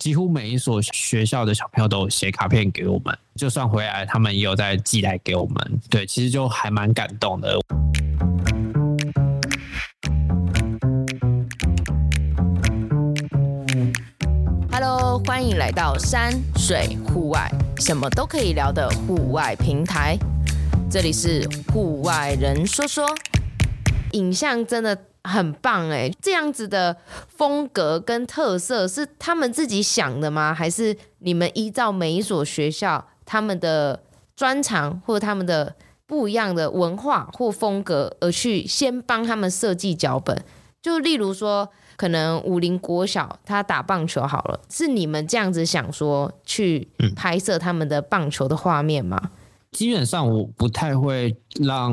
几乎每一所学校的小朋友都写卡片给我们，就算回来，他们也有在寄来给我们。对，其实就还蛮感动的。Hello，欢迎来到山水户外，什么都可以聊的户外平台。这里是户外人说说，影像真的。很棒哎，这样子的风格跟特色是他们自己想的吗？还是你们依照每一所学校他们的专长或者他们的不一样的文化或风格而去先帮他们设计脚本？就例如说，可能武林国小他打棒球好了，是你们这样子想说去拍摄他们的棒球的画面吗？嗯基本上我不太会让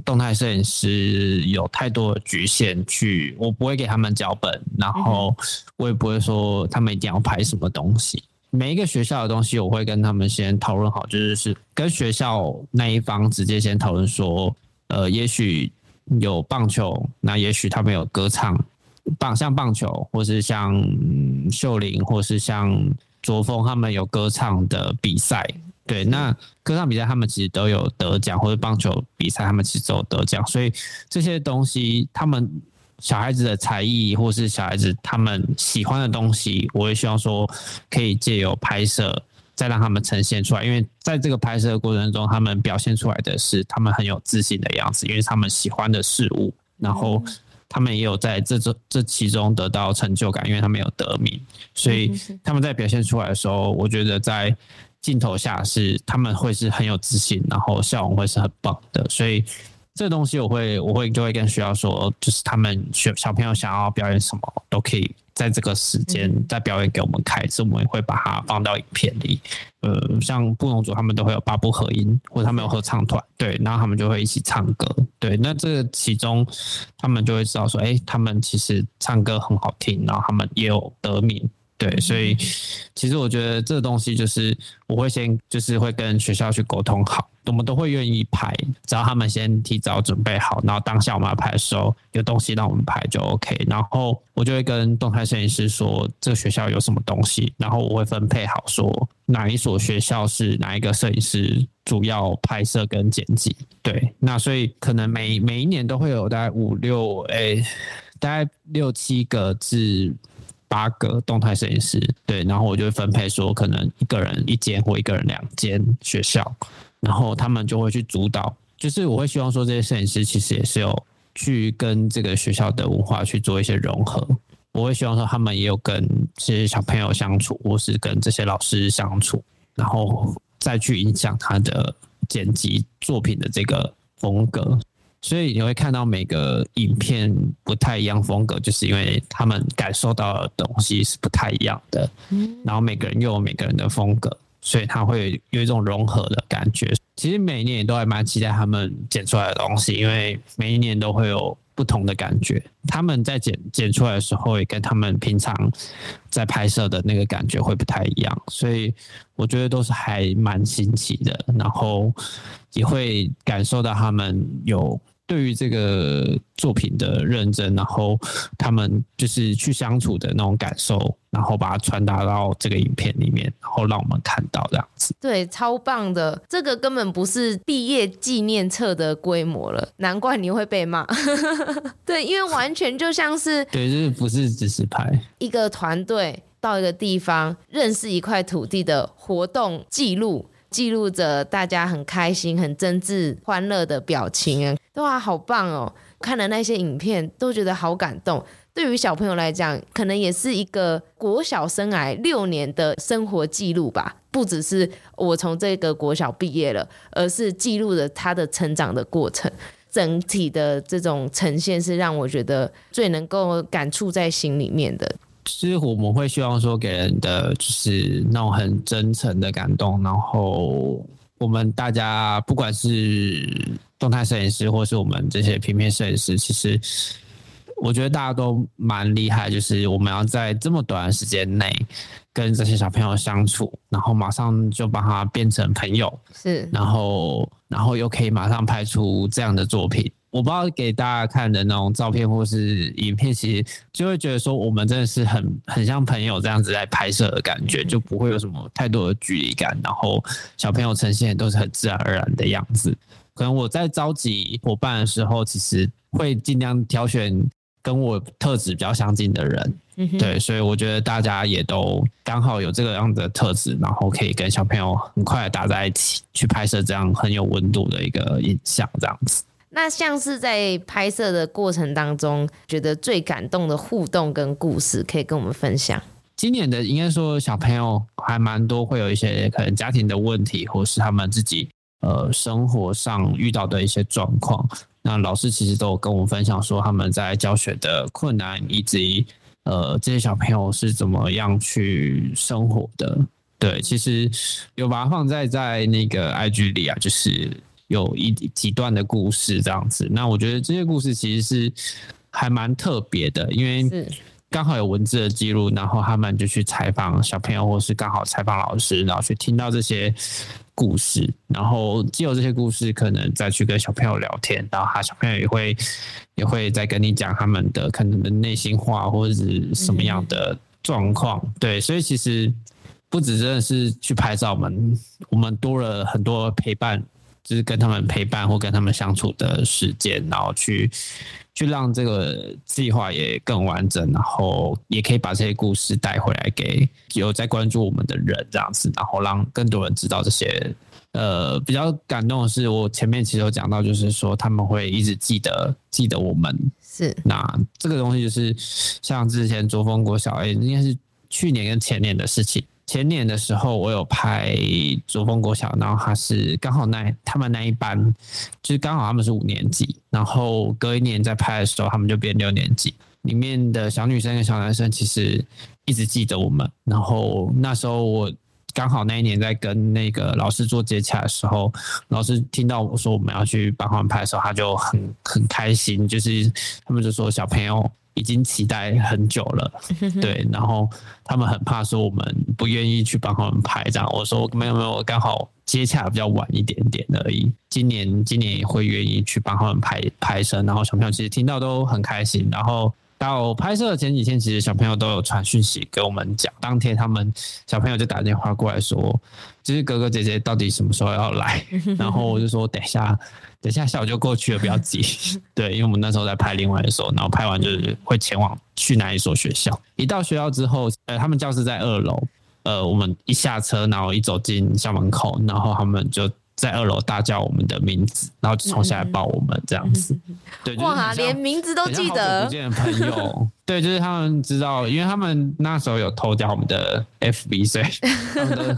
动态摄影师有太多的局限，去我不会给他们脚本，然后我也不会说他们一定要拍什么东西。每一个学校的东西，我会跟他们先讨论好，就是是跟学校那一方直接先讨论说，呃，也许有棒球，那也许他们有歌唱，棒像棒球，或是像秀玲，或是像卓峰，他们有歌唱的比赛。对，那歌唱比赛他们其实都有得奖，或者棒球比赛他们其实都有得奖，所以这些东西，他们小孩子的才艺，或是小孩子他们喜欢的东西，我也希望说可以借由拍摄，再让他们呈现出来。因为在这个拍摄的过程中，他们表现出来的是他们很有自信的样子，因为他们喜欢的事物，然后他们也有在这这这其中得到成就感，因为他们有得名，所以他们在表现出来的时候，我觉得在。镜头下是他们会是很有自信，然后笑容会是很棒的，所以这东西我会我会就会跟学校说，就是他们学小朋友想要表演什么都可以在这个时间再表演给我们看，所以我们会把它放到影片里。呃，像布农族他们都会有八部合音，或者他们有合唱团，对，然后他们就会一起唱歌，对，那这其中他们就会知道说，哎，他们其实唱歌很好听，然后他们也有得名。对，所以其实我觉得这个东西就是我会先就是会跟学校去沟通好，我们都会愿意拍，只要他们先提早准备好，然后当下我们要拍的时候有东西让我们拍就 OK。然后我就会跟动态摄影师说这个学校有什么东西，然后我会分配好说哪一所学校是哪一个摄影师主要拍摄跟剪辑。对，那所以可能每每一年都会有大概五六诶，大概六七个至。八个动态摄影师，对，然后我就会分配说，可能一个人一间或一个人两间学校，然后他们就会去主导。就是我会希望说，这些摄影师其实也是有去跟这个学校的文化去做一些融合。我会希望说，他们也有跟这些小朋友相处，或是跟这些老师相处，然后再去影响他的剪辑作品的这个风格。所以你会看到每个影片不太一样风格，就是因为他们感受到的东西是不太一样的。然后每个人又有每个人的风格，所以他会有一种融合的感觉。其实每一年也都还蛮期待他们剪出来的东西，因为每一年都会有不同的感觉。他们在剪剪出来的时候，也跟他们平常在拍摄的那个感觉会不太一样，所以我觉得都是还蛮新奇的。然后也会感受到他们有。对于这个作品的认真，然后他们就是去相处的那种感受，然后把它传达到这个影片里面，然后让我们看到这样子。对，超棒的，这个根本不是毕业纪念册的规模了，难怪你会被骂。对，因为完全就像是 对，就是不是只是拍一个团队到一个地方认识一块土地的活动记录。记录着大家很开心、很真挚、欢乐的表情啊，哇，好棒哦！看了那些影片，都觉得好感动。对于小朋友来讲，可能也是一个国小生涯六年的生活记录吧。不只是我从这个国小毕业了，而是记录了他的成长的过程。整体的这种呈现，是让我觉得最能够感触在心里面的。其实我们会希望说，给人的就是那种很真诚的感动。然后我们大家不管是动态摄影师，或是我们这些平面摄影师，其实我觉得大家都蛮厉害。就是我们要在这么短的时间内跟这些小朋友相处，然后马上就把他变成朋友，是，然后然后又可以马上拍出这样的作品。我不知道给大家看的那种照片或是影片，其实就会觉得说我们真的是很很像朋友这样子在拍摄的感觉，就不会有什么太多的距离感。然后小朋友呈现都是很自然而然的样子。可能我在召集伙伴的时候，其实会尽量挑选跟我特质比较相近的人。对，所以我觉得大家也都刚好有这个样的特质，然后可以跟小朋友很快的打在一起，去拍摄这样很有温度的一个影像，这样子。那像是在拍摄的过程当中，觉得最感动的互动跟故事，可以跟我们分享。今年的应该说小朋友还蛮多，会有一些可能家庭的问题，或是他们自己呃生活上遇到的一些状况。那老师其实都有跟我们分享说，他们在教学的困难，以及呃这些小朋友是怎么样去生活的。对，其实有把它放在在那个 IG 里啊，就是。有一几段的故事这样子，那我觉得这些故事其实是还蛮特别的，因为刚好有文字的记录，然后他们就去采访小朋友，或是刚好采访老师，然后去听到这些故事，然后既有这些故事，可能再去跟小朋友聊天，然后他小朋友也会也会再跟你讲他们的可能的内心话，或者是什么样的状况。对，所以其实不止真的是去拍照，我们我们多了很多陪伴。就是跟他们陪伴或跟他们相处的时间，然后去去让这个计划也更完整，然后也可以把这些故事带回来给有在关注我们的人，这样子，然后让更多人知道这些。呃，比较感动的是，我前面其实有讲到，就是说他们会一直记得记得我们。是，那这个东西就是像之前卓峰国小，A，应该是去年跟前年的事情。前年的时候，我有拍卓峰国小，然后他是刚好那他们那一班，就是刚好他们是五年级，然后隔一年在拍的时候，他们就变六年级。里面的小女生跟小男生其实一直记得我们，然后那时候我刚好那一年在跟那个老师做接洽的时候，老师听到我说我们要去帮他们拍的时候，他就很很开心，就是他们就说小朋友。已经期待很久了，对，然后他们很怕说我们不愿意去帮他们拍，这样我说没有没有，我刚好接洽比较晚一点点而已。今年今年也会愿意去帮他们拍拍摄，然后小朋友其实听到都很开心，然后。到拍摄的前几天，其实小朋友都有传讯息给我们讲。当天他们小朋友就打电话过来说，就是哥哥姐姐到底什么时候要来？然后我就说等一下，等一下下午就过去了，不要急。对，因为我们那时候在拍另外一首，然后拍完就是会前往去哪一所学校。一到学校之后，呃，他们教室在二楼。呃，我们一下车，然后一走进校门口，然后他们就。在二楼大叫我们的名字，然后就冲下来抱我们这样子。嗯、对，哇，连名字都记得。不见的朋友，对，就是他们知道，因为他们那时候有偷掉我们的 FB，所以他们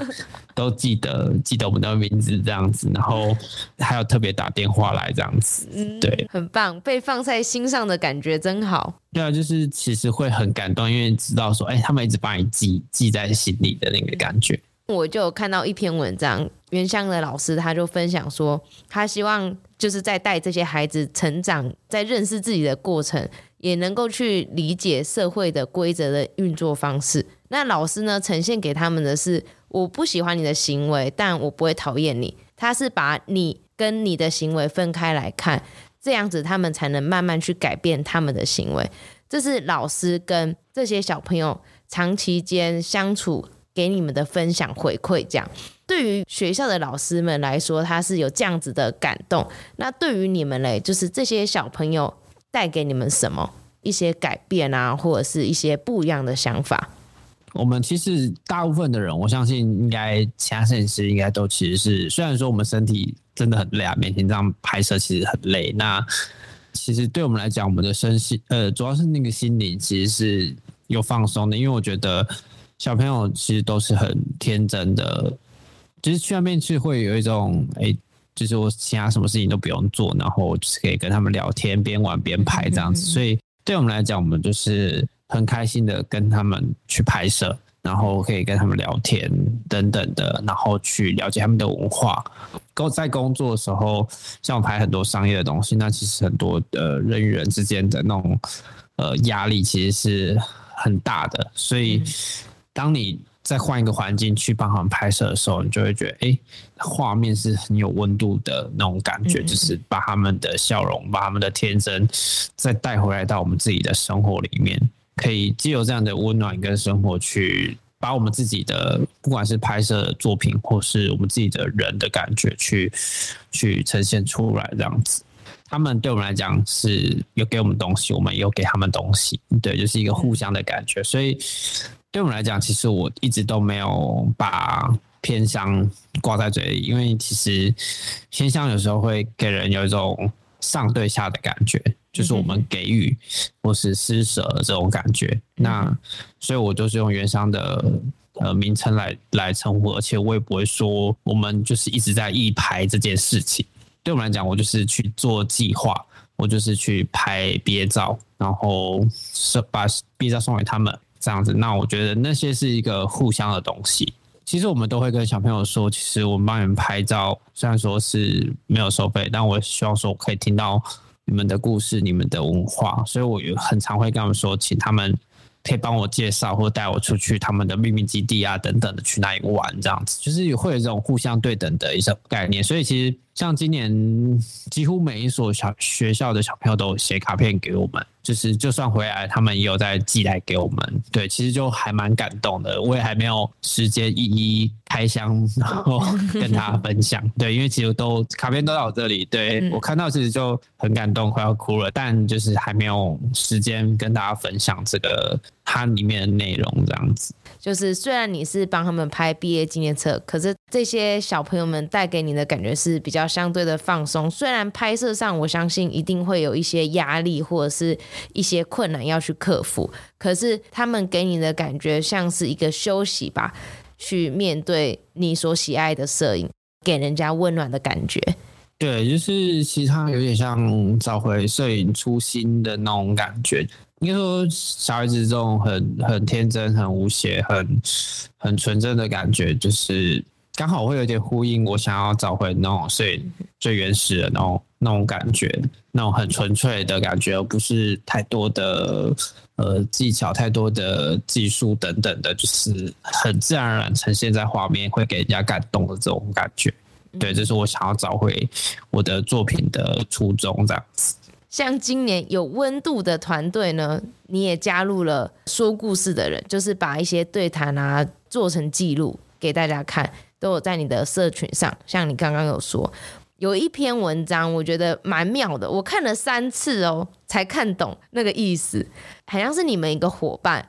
都都记得记得我们的名字这样子，然后还有特别打电话来这样子。对，很棒，被放在心上的感觉真好。对啊，就是其实会很感动，因为知道说，哎、欸，他们一直把你记记在心里的那个感觉。我就有看到一篇文章，原乡的老师他就分享说，他希望就是在带这些孩子成长，在认识自己的过程，也能够去理解社会的规则的运作方式。那老师呢，呈现给他们的是，我不喜欢你的行为，但我不会讨厌你。他是把你跟你的行为分开来看，这样子他们才能慢慢去改变他们的行为。这是老师跟这些小朋友长期间相处。给你们的分享回馈，这样对于学校的老师们来说，他是有这样子的感动。那对于你们嘞，就是这些小朋友带给你们什么一些改变啊，或者是一些不一样的想法？我们其实大部分的人，我相信应该其他摄影师应该都其实是，虽然说我们身体真的很累啊，每天这样拍摄其实很累。那其实对我们来讲，我们的身心呃，主要是那个心灵其实是有放松的，因为我觉得。小朋友其实都是很天真的，就是去那边去会有一种，哎、欸，就是我其他什么事情都不用做，然后就是可以跟他们聊天，边玩边拍这样子。所以对我们来讲，我们就是很开心的跟他们去拍摄，然后可以跟他们聊天等等的，然后去了解他们的文化。工在工作的时候，像我拍很多商业的东西，那其实很多呃人与人之间的那种呃压力其实是很大的，所以。当你在换一个环境去帮他们拍摄的时候，你就会觉得，哎、欸，画面是很有温度的那种感觉，就是把他们的笑容、把他们的天真再带回来到我们自己的生活里面，可以借由这样的温暖跟生活去。把我们自己的不管是拍摄作品，或是我们自己的人的感觉去，去去呈现出来，这样子。他们对我们来讲是有给我们东西，我们也有给他们东西，对，就是一个互相的感觉。所以对我们来讲，其实我一直都没有把偏乡挂在嘴里，因为其实偏乡有时候会给人有一种上对下的感觉。就是我们给予或是施舍的这种感觉，嗯、那所以我就是用原乡的呃名称来来称呼，而且我也不会说我们就是一直在一排这件事情。对我们来讲，我就是去做计划，我就是去拍毕业照，然后是把毕业照送给他们这样子。那我觉得那些是一个互相的东西。其实我们都会跟小朋友说，其实我们帮你们拍照，虽然说是没有收费，但我希望说我可以听到。你们的故事，你们的文化，所以我也很常会跟他们说，请他们可以帮我介绍，或带我出去他们的秘密基地啊，等等的，去那里玩这样子，就是会有这种互相对等的一种概念。所以其实像今年几乎每一所小学校的小朋友都写卡片给我们。就是，就算回来，他们也有在寄来给我们。对，其实就还蛮感动的。我也还没有时间一一开箱，然后 跟大家分享。对，因为其实都卡片都在我这里。对，我看到其实就很感动，快要哭了。但就是还没有时间跟大家分享这个它里面的内容，这样子。就是虽然你是帮他们拍毕业纪念册，可是这些小朋友们带给你的感觉是比较相对的放松。虽然拍摄上我相信一定会有一些压力或者是一些困难要去克服，可是他们给你的感觉像是一个休息吧，去面对你所喜爱的摄影，给人家温暖的感觉。对，就是其实它有点像找回摄影初心的那种感觉。应该说，小孩子这种很很天真、很无邪、很很纯真的感觉，就是刚好会有点呼应我想要找回那种最最原始的那种那种感觉，那种很纯粹的感觉，而不是太多的呃技巧、太多的技术等等的，就是很自然而然呈现在画面，会给人家感动的这种感觉。对，这是我想要找回我的作品的初衷，这样子。像今年有温度的团队呢，你也加入了说故事的人，就是把一些对谈啊做成记录给大家看，都有在你的社群上。像你刚刚有说，有一篇文章，我觉得蛮妙的，我看了三次哦，才看懂那个意思。好像是你们一个伙伴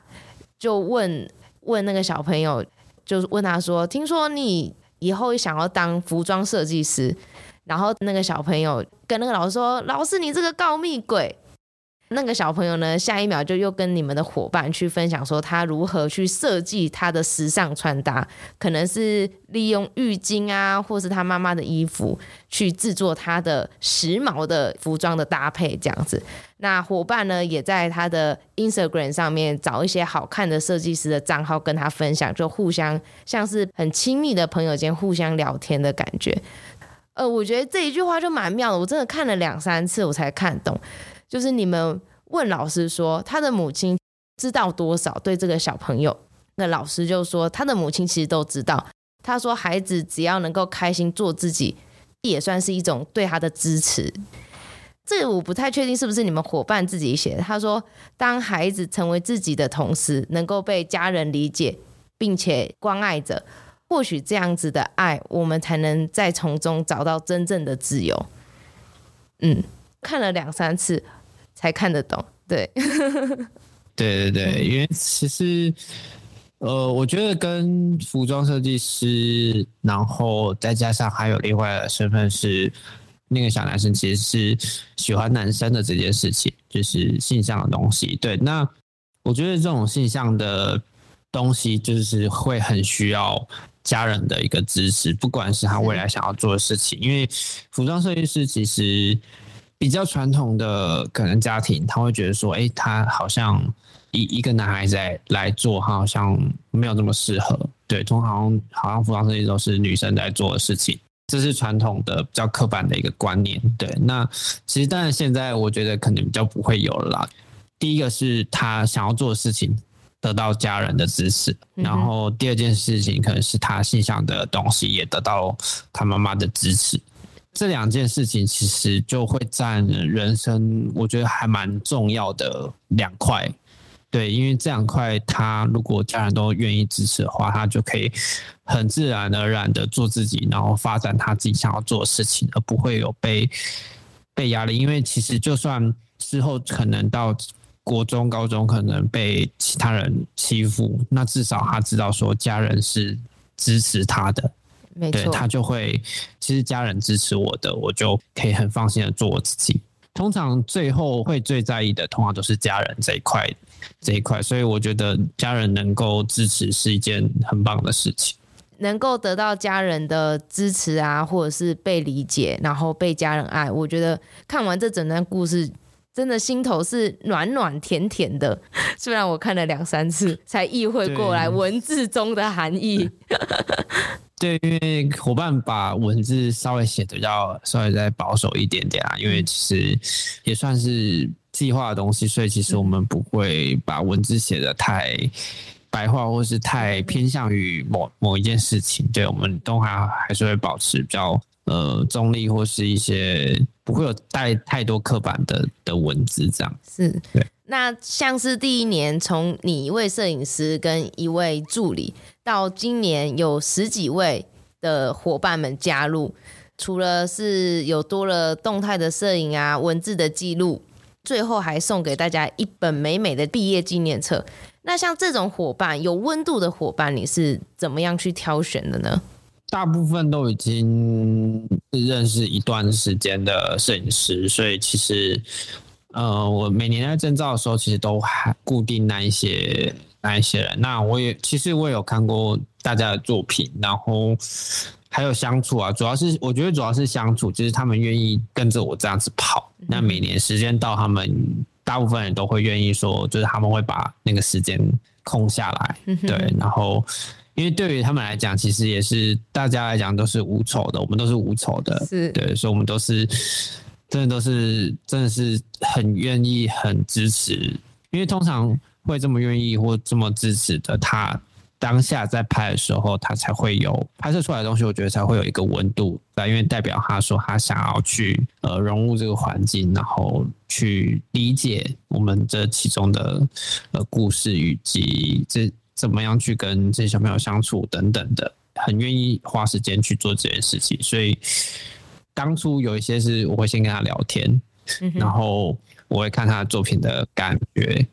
就问问那个小朋友，就是问他说：“听说你以后想要当服装设计师？”然后那个小朋友跟那个老师说：“老师，你这个告密鬼。”那个小朋友呢，下一秒就又跟你们的伙伴去分享说他如何去设计他的时尚穿搭，可能是利用浴巾啊，或是他妈妈的衣服去制作他的时髦的服装的搭配这样子。那伙伴呢，也在他的 Instagram 上面找一些好看的设计师的账号跟他分享，就互相像是很亲密的朋友间互相聊天的感觉。呃，我觉得这一句话就蛮妙的，我真的看了两三次我才看懂。就是你们问老师说他的母亲知道多少对这个小朋友，那老师就说他的母亲其实都知道。他说孩子只要能够开心做自己，也算是一种对他的支持。这个我不太确定是不是你们伙伴自己写的。他说当孩子成为自己的同时，能够被家人理解并且关爱着。或许这样子的爱，我们才能再从中找到真正的自由。嗯，看了两三次才看得懂。对，对对对，因为其实，呃，我觉得跟服装设计师，然后再加上还有另外的身份是那个小男生，其实是喜欢男生的这件事情，就是性向的东西。对，那我觉得这种性向的东西，就是会很需要。家人的一个支持，不管是他未来想要做的事情，因为服装设计师其实比较传统的可能家庭，他会觉得说，哎，他好像一一个男孩子来来做，他好像没有那么适合。对，通常好像服装设计都是女生在做的事情，这是传统的比较刻板的一个观念。对，那其实当然现在我觉得可能比较不会有了啦。第一个是他想要做的事情。得到家人的支持，嗯、然后第二件事情可能是他心想的东西也得到他妈妈的支持。这两件事情其实就会占人生，我觉得还蛮重要的两块。对，因为这两块，他如果家人都愿意支持的话，他就可以很自然而然的做自己，然后发展他自己想要做的事情，而不会有被被压力。因为其实就算之后可能到国中、高中，可能被其他人欺负，那至少他知道说家人是支持他的。没错，他就会，其实家人支持我的，我就可以很放心的做我自己。通常最后会最在意的，通常都是家人这一块，这一块。所以我觉得家人能够支持是一件很棒的事情。能够得到家人的支持啊，或者是被理解，然后被家人爱，我觉得看完这整段故事，真的心头是暖暖甜甜的。虽然我看了两三次 才意会过来文字中的含义。对，因为伙伴把文字稍微写的要稍微再保守一点点啊，因为其实也算是计划的东西，所以其实我们不会把文字写的太白话，或是太偏向于某某一件事情。对，我们都还还是会保持比较呃中立，或是一些不会有带太多刻板的的文字这样。是，对。那像是第一年，从你一位摄影师跟一位助理，到今年有十几位的伙伴们加入，除了是有多了动态的摄影啊、文字的记录，最后还送给大家一本美美的毕业纪念册。那像这种伙伴，有温度的伙伴，你是怎么样去挑选的呢？大部分都已经认识一段时间的摄影师，所以其实。呃，我每年在征召的时候，其实都还固定那一些那一些人。那我也其实我也有看过大家的作品，然后还有相处啊，主要是我觉得主要是相处，就是他们愿意跟着我这样子跑。那每年时间到，他们大部分人都会愿意说，就是他们会把那个时间空下来，对。然后因为对于他们来讲，其实也是大家来讲都是无仇的，我们都是无仇的，是对，所以我们都是。真的都是，真的是很愿意、很支持，因为通常会这么愿意或这么支持的，他当下在拍的时候，他才会有拍摄出来的东西，我觉得才会有一个温度在，因为代表他说他想要去呃融入这个环境，然后去理解我们这其中的呃故事以及这怎么样去跟这些小朋友相处等等的，很愿意花时间去做这件事情，所以。当初有一些是我会先跟他聊天，然后我会看他的作品的感觉。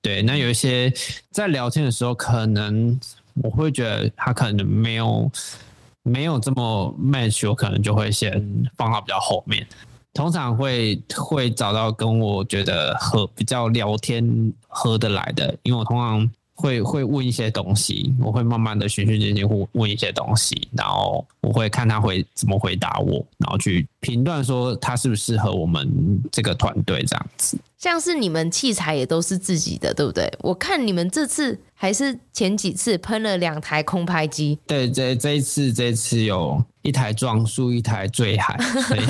对，那有一些在聊天的时候，可能我会觉得他可能没有没有这么 match，我可能就会先放到比较后面。通常会会找到跟我觉得合比较聊天合得来的，因为我通常。会会问一些东西，我会慢慢的循序渐进，问问一些东西，然后我会看他会怎么回答我，然后去评断说他适不适合我们这个团队这样子。像是你们器材也都是自己的，对不对？我看你们这次还是前几次喷了两台空拍机。对，这这一次这一次有一台撞树，一台坠海。对，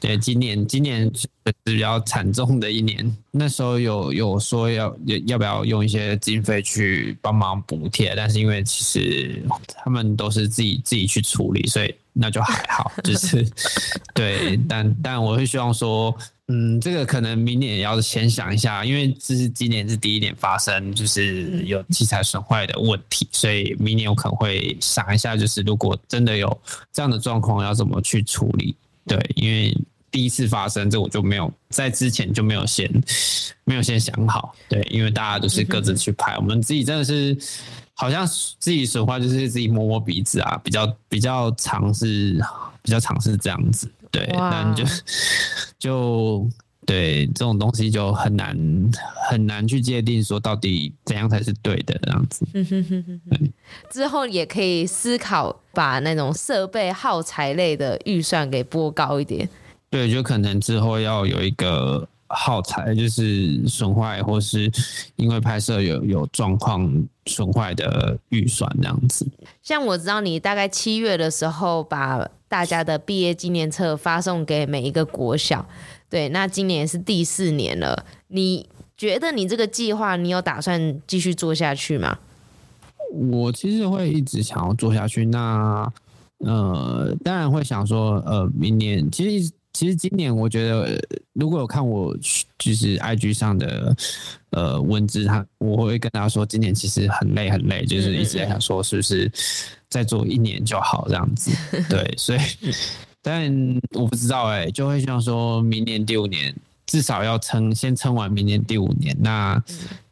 对，今年今年是比较惨重的一年。那时候有有说要要要不要用一些经费去帮忙补贴，但是因为其实他们都是自己自己去处理，所以那就还好。就是 对，但但我会希望说。嗯，这个可能明年也要先想一下，因为这是今年是第一年发生，就是有器材损坏的问题，所以明年我可能会想一下，就是如果真的有这样的状况，要怎么去处理？对，因为第一次发生，这我就没有在之前就没有先没有先想好，对，因为大家都是各自去拍，我们自己真的是好像自己损坏就是自己摸摸鼻子啊，比较比较尝试比较尝试这样子。对，那你就就对这种东西就很难很难去界定说到底怎样才是对的这样子。之后也可以思考把那种设备耗材类的预算给拨高一点。对，就可能之后要有一个耗材，就是损坏或是因为拍摄有有状况损坏的预算这样子。像我知道你大概七月的时候把。大家的毕业纪念册发送给每一个国小，对，那今年是第四年了。你觉得你这个计划，你有打算继续做下去吗？我其实会一直想要做下去。那呃，当然会想说，呃，明年其实其实今年我觉得，如果有看我就是 IG 上的呃文字，他我会跟大家说，今年其实很累很累，就是一直在想说，是不是再做一年就好这样子？对，所以 但我不知道哎、欸，就会想说明年第五年。至少要撑，先撑完明年第五年。那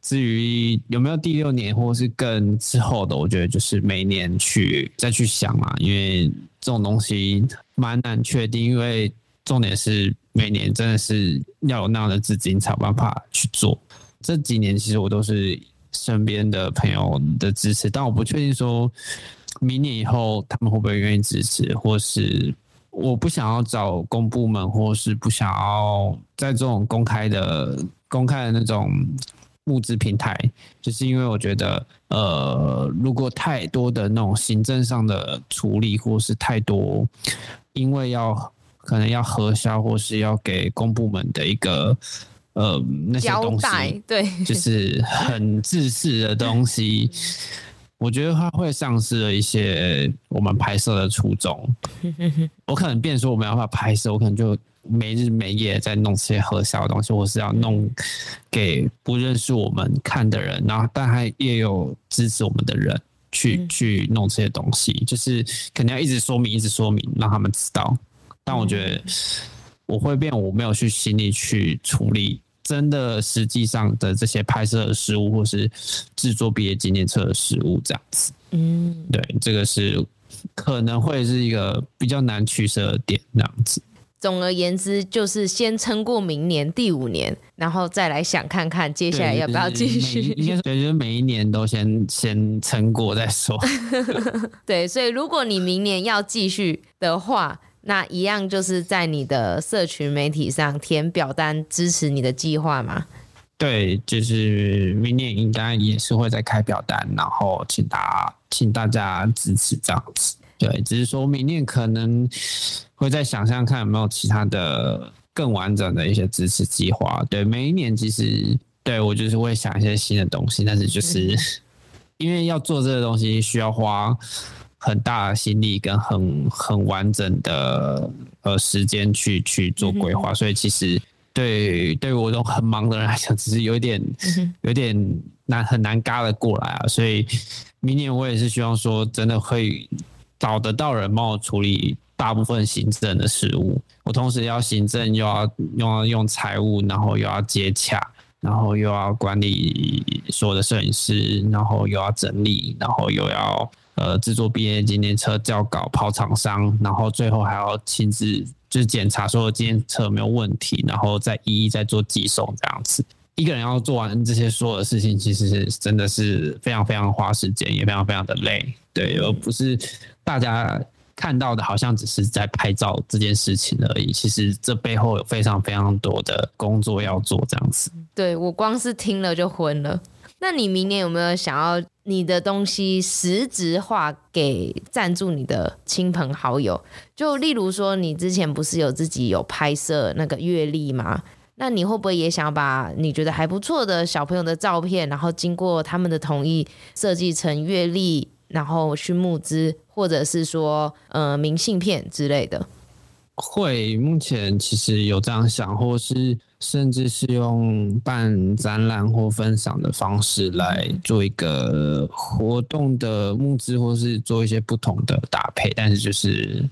至于有没有第六年，或是更之后的，我觉得就是每年去再去想嘛。因为这种东西蛮难确定，因为重点是每年真的是要有那样的资金才有办法去做。这几年其实我都是身边的朋友的支持，但我不确定说明年以后他们会不会愿意支持，或是。我不想要找公部门，或是不想要在这种公开的、公开的那种募资平台，就是因为我觉得，呃，如果太多的那种行政上的处理，或是太多，因为要可能要核销，或是要给公部门的一个呃那些东西，对，就是很自私的东西。我觉得它会丧失了一些我们拍摄的初衷。我可能变说我没办法拍摄，我可能就没日没夜在弄这些核销的东西，或是要弄给不认识我们看的人，然后但还也有支持我们的人去去弄这些东西，就是肯定要一直说明，一直说明，让他们知道。但我觉得我会变，我没有去心力去处理。真的，实际上的这些拍摄的失误，或是制作毕业纪念册的失误，这样子，嗯，对，这个是可能会是一个比较难取舍的点，那样子。总而言之，就是先撑过明年第五年，然后再来想看看接下来要不要继续。应就是每一年都先先撑过再说。对，所以如果你明年要继续的话。那一样就是在你的社群媒体上填表单支持你的计划吗？对，就是明年应该也是会再开表单，然后请大请大家支持这样子。对，只是说明年可能会再想想看有没有其他的更完整的一些支持计划。对，每一年其实对我就是会想一些新的东西，但是就是因为要做这个东西需要花。很大的心力跟很很完整的呃时间去去做规划，所以其实对对于我这种很忙的人来讲，只是有点有点难很难嘎得过来啊。所以明年我也是希望说，真的会找得到人帮我处理大部分行政的事务。我同时要行政，又要又要用财务，然后又要接洽，然后又要管理所有的摄影师，然后又要整理，然后又要。呃，制作毕业纪念册校稿跑厂商，然后最后还要亲自就是检查所有纪念册没有问题，然后再一一再做寄送这样子。一个人要做完这些所有的事情，其实是真的是非常非常花时间，也非常非常的累。对，而不是大家看到的，好像只是在拍照这件事情而已。其实这背后有非常非常多的工作要做，这样子。对，我光是听了就昏了。那你明年有没有想要你的东西实质化给赞助你的亲朋好友？就例如说，你之前不是有自己有拍摄那个月历吗？那你会不会也想把你觉得还不错的小朋友的照片，然后经过他们的同意设计成月历，然后去募资，或者是说呃明信片之类的？会，目前其实有这样想，或是。甚至是用办展览或分享的方式来做一个活动的募资，或是做一些不同的搭配，但是就是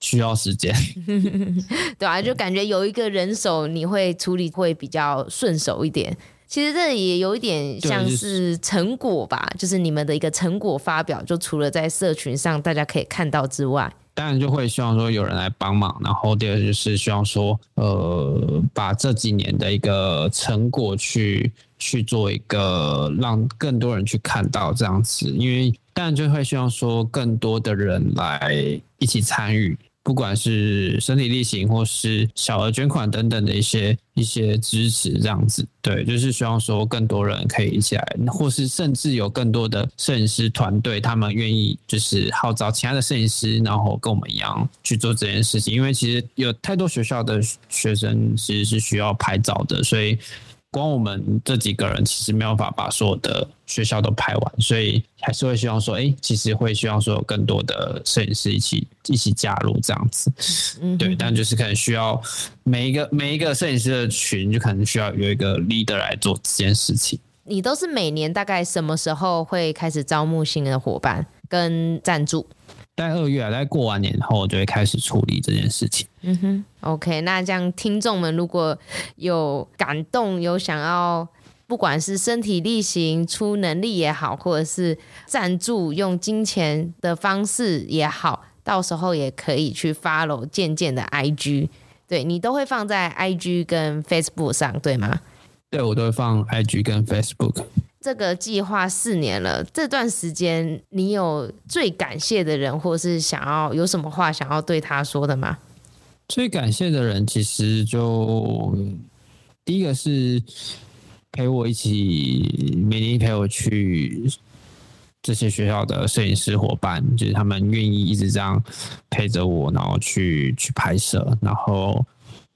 需要时间。对啊，就感觉有一个人手，你会处理会比较顺手一点。其实这也有一点像是成果吧，就是你们的一个成果发表，就除了在社群上大家可以看到之外。当然就会希望说有人来帮忙，然后第二就是希望说，呃，把这几年的一个成果去去做一个让更多人去看到这样子，因为当然就会希望说更多的人来一起参与。不管是身体力行，或是小额捐款等等的一些一些支持，这样子，对，就是希望说更多人可以一起来，或是甚至有更多的摄影师团队，他们愿意就是号召其他的摄影师，然后跟我们一样去做这件事情。因为其实有太多学校的学生其实是需要拍照的，所以光我们这几个人其实没有办法把所有的学校都拍完，所以还是会希望说，哎、欸，其实会希望说有更多的摄影师一起一起加入这样子，嗯，对，但就是可能需要每一个每一个摄影师的群，就可能需要有一个 leader 来做这件事情。你都是每年大概什么时候会开始招募新的伙伴跟赞助？在二月啊，在过完年后就会开始处理这件事情。嗯哼，OK，那这样听众们如果有感动，有想要，不管是身体力行出能力也好，或者是赞助用金钱的方式也好，到时候也可以去 follow 渐渐的 IG，对，你都会放在 IG 跟 Facebook 上，对吗？对，我都会放 IG 跟 Facebook。这个计划四年了，这段时间你有最感谢的人，或是想要有什么话想要对他说的吗？最感谢的人，其实就第一个是陪我一起每年陪我去这些学校的摄影师伙伴，就是他们愿意一直这样陪着我，然后去去拍摄，然后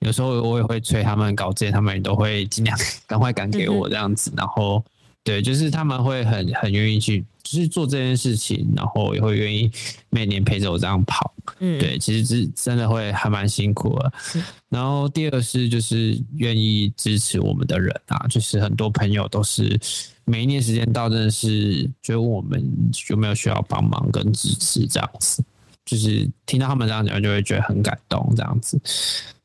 有时候我也会催他们稿件，他们也都会尽量 赶快赶给我这样子，然后。对，就是他们会很很愿意去，就是做这件事情，然后也会愿意每年陪着我这样跑。嗯，对，其实是真的会还蛮辛苦的。嗯、然后第二是就是愿意支持我们的人啊，就是很多朋友都是每一年时间到，真的是就问我们有没有需要帮忙跟支持这样子。就是听到他们这样讲，就会觉得很感动这样子。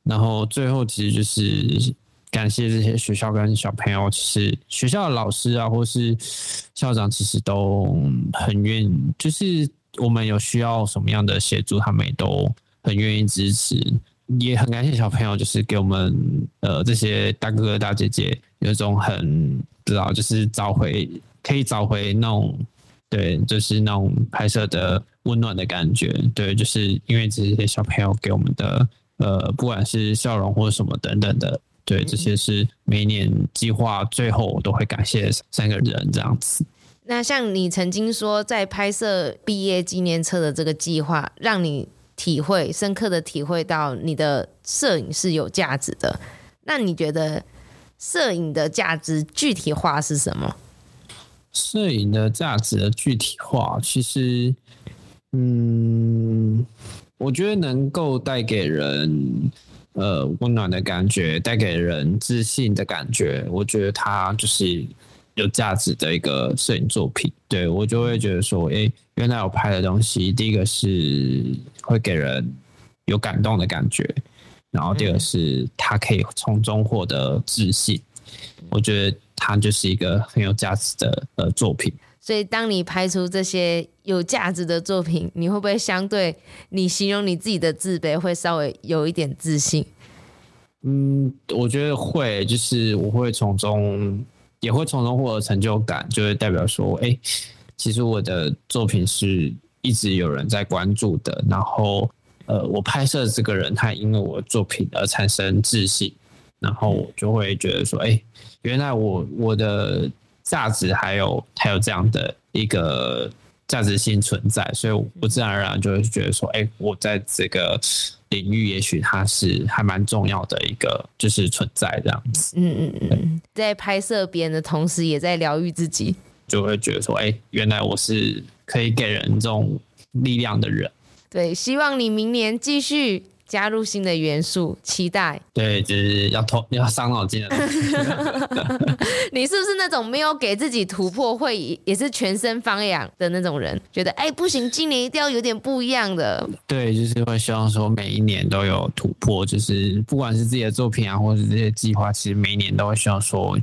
然后最后其实就是。感谢这些学校跟小朋友，其实学校的老师啊，或是校长，其实都很愿意，就是我们有需要什么样的协助，他们也都很愿意支持。也很感谢小朋友，就是给我们呃这些大哥哥大姐姐有一种很知道，就是找回可以找回那种对，就是那种拍摄的温暖的感觉。对，就是因为这些小朋友给我们的呃，不管是笑容或什么等等的。对，这些是每一年计划最后我都会感谢三个人这样子。那像你曾经说，在拍摄毕业纪念册的这个计划，让你体会深刻的体会到你的摄影是有价值的。那你觉得摄影的价值具体化是什么？摄影的价值的具体化，其实，嗯，我觉得能够带给人。呃，温暖的感觉，带给人自信的感觉，我觉得它就是有价值的一个摄影作品。对，我就会觉得说，哎，原来我拍的东西，第一个是会给人有感动的感觉，然后第二个是他可以从中获得自信。我觉得它就是一个很有价值的呃作品。所以，当你拍出这些有价值的作品，你会不会相对你形容你自己的自卑，会稍微有一点自信？嗯，我觉得会，就是我会从中也会从中获得成就感，就会代表说，哎，其实我的作品是一直有人在关注的。然后，呃，我拍摄这个人，他因为我作品而产生自信，然后我就会觉得说，哎，原来我我的。价值还有还有这样的一个价值性存在，所以我自然而然就会觉得说，哎、欸，我在这个领域，也许它是还蛮重要的一个，就是存在这样子。嗯嗯嗯，在拍摄别人的同时，也在疗愈自己，就会觉得说，哎、欸，原来我是可以给人这种力量的人。对，希望你明年继续。加入新的元素，期待。对，就是要头，要伤脑筋的。你是不是那种没有给自己突破，会也是全身发痒的那种人？觉得哎、欸，不行，今年一定要有点不一样的。对，就是会希望说每一年都有突破，就是不管是自己的作品啊，或者是这些计划，其实每一年都会希望说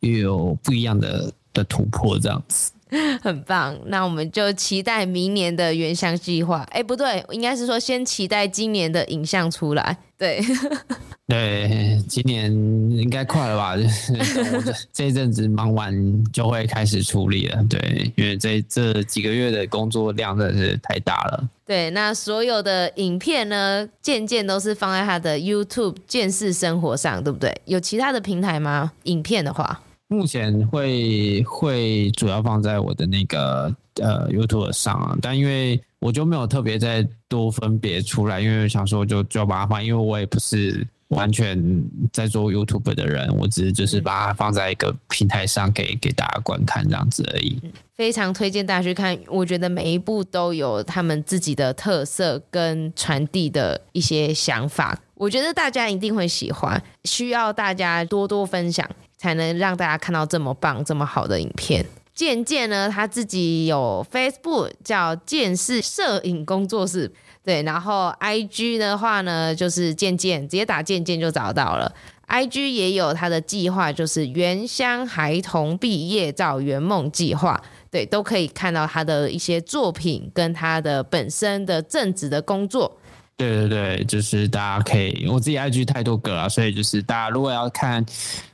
又有不一样的的突破，这样子。很棒，那我们就期待明年的原乡计划。哎，不对，应该是说先期待今年的影像出来。对，对，今年应该快了吧？就是这一阵子忙完就会开始处理了。对，因为这这几个月的工作量真的是太大了。对，那所有的影片呢，渐渐都是放在他的 YouTube 见视生活上，对不对？有其他的平台吗？影片的话？目前会会主要放在我的那个呃 YouTube 上啊，但因为我就没有特别再多分别出来，因为想说就就要把它放，因为我也不是完全在做 YouTube 的人，我只是就是把它放在一个平台上给给大家观看这样子而已。非常推荐大家去看，我觉得每一部都有他们自己的特色跟传递的一些想法，我觉得大家一定会喜欢，需要大家多多分享，才能让大家看到这么棒、这么好的影片。渐渐呢，他自己有 Facebook 叫健视摄影工作室，对，然后 IG 的话呢，就是渐渐，直接打渐渐就找到了。IG 也有他的计划，就是原乡孩童毕业照圆梦计划，对，都可以看到他的一些作品跟他的本身的正职的工作。对对对，就是大家可以，我自己 IG 太多个了，所以就是大家如果要看，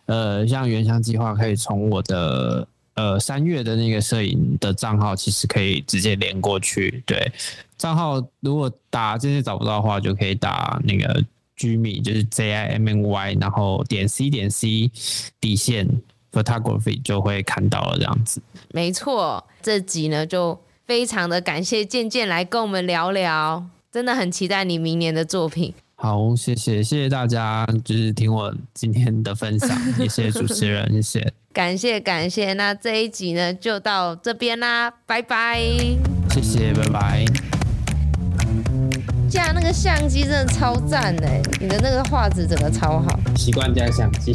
呃，像原乡计划，可以从我的。呃，三月的那个摄影的账号其实可以直接连过去。对，账号如果打这些找不到的话，就可以打那个 Jimmy，就是 J I M N Y，然后点 C 点 C 底线 Photography 就会看到了这样子。没错，这集呢就非常的感谢健健来跟我们聊聊，真的很期待你明年的作品。好，谢谢谢谢大家，就是听我今天的分享，也谢谢主持人，谢谢，感谢感谢，那这一集呢就到这边啦，拜拜，谢谢，拜拜。架那个相机真的超赞哎，你的那个画质整个超好，习惯加相机。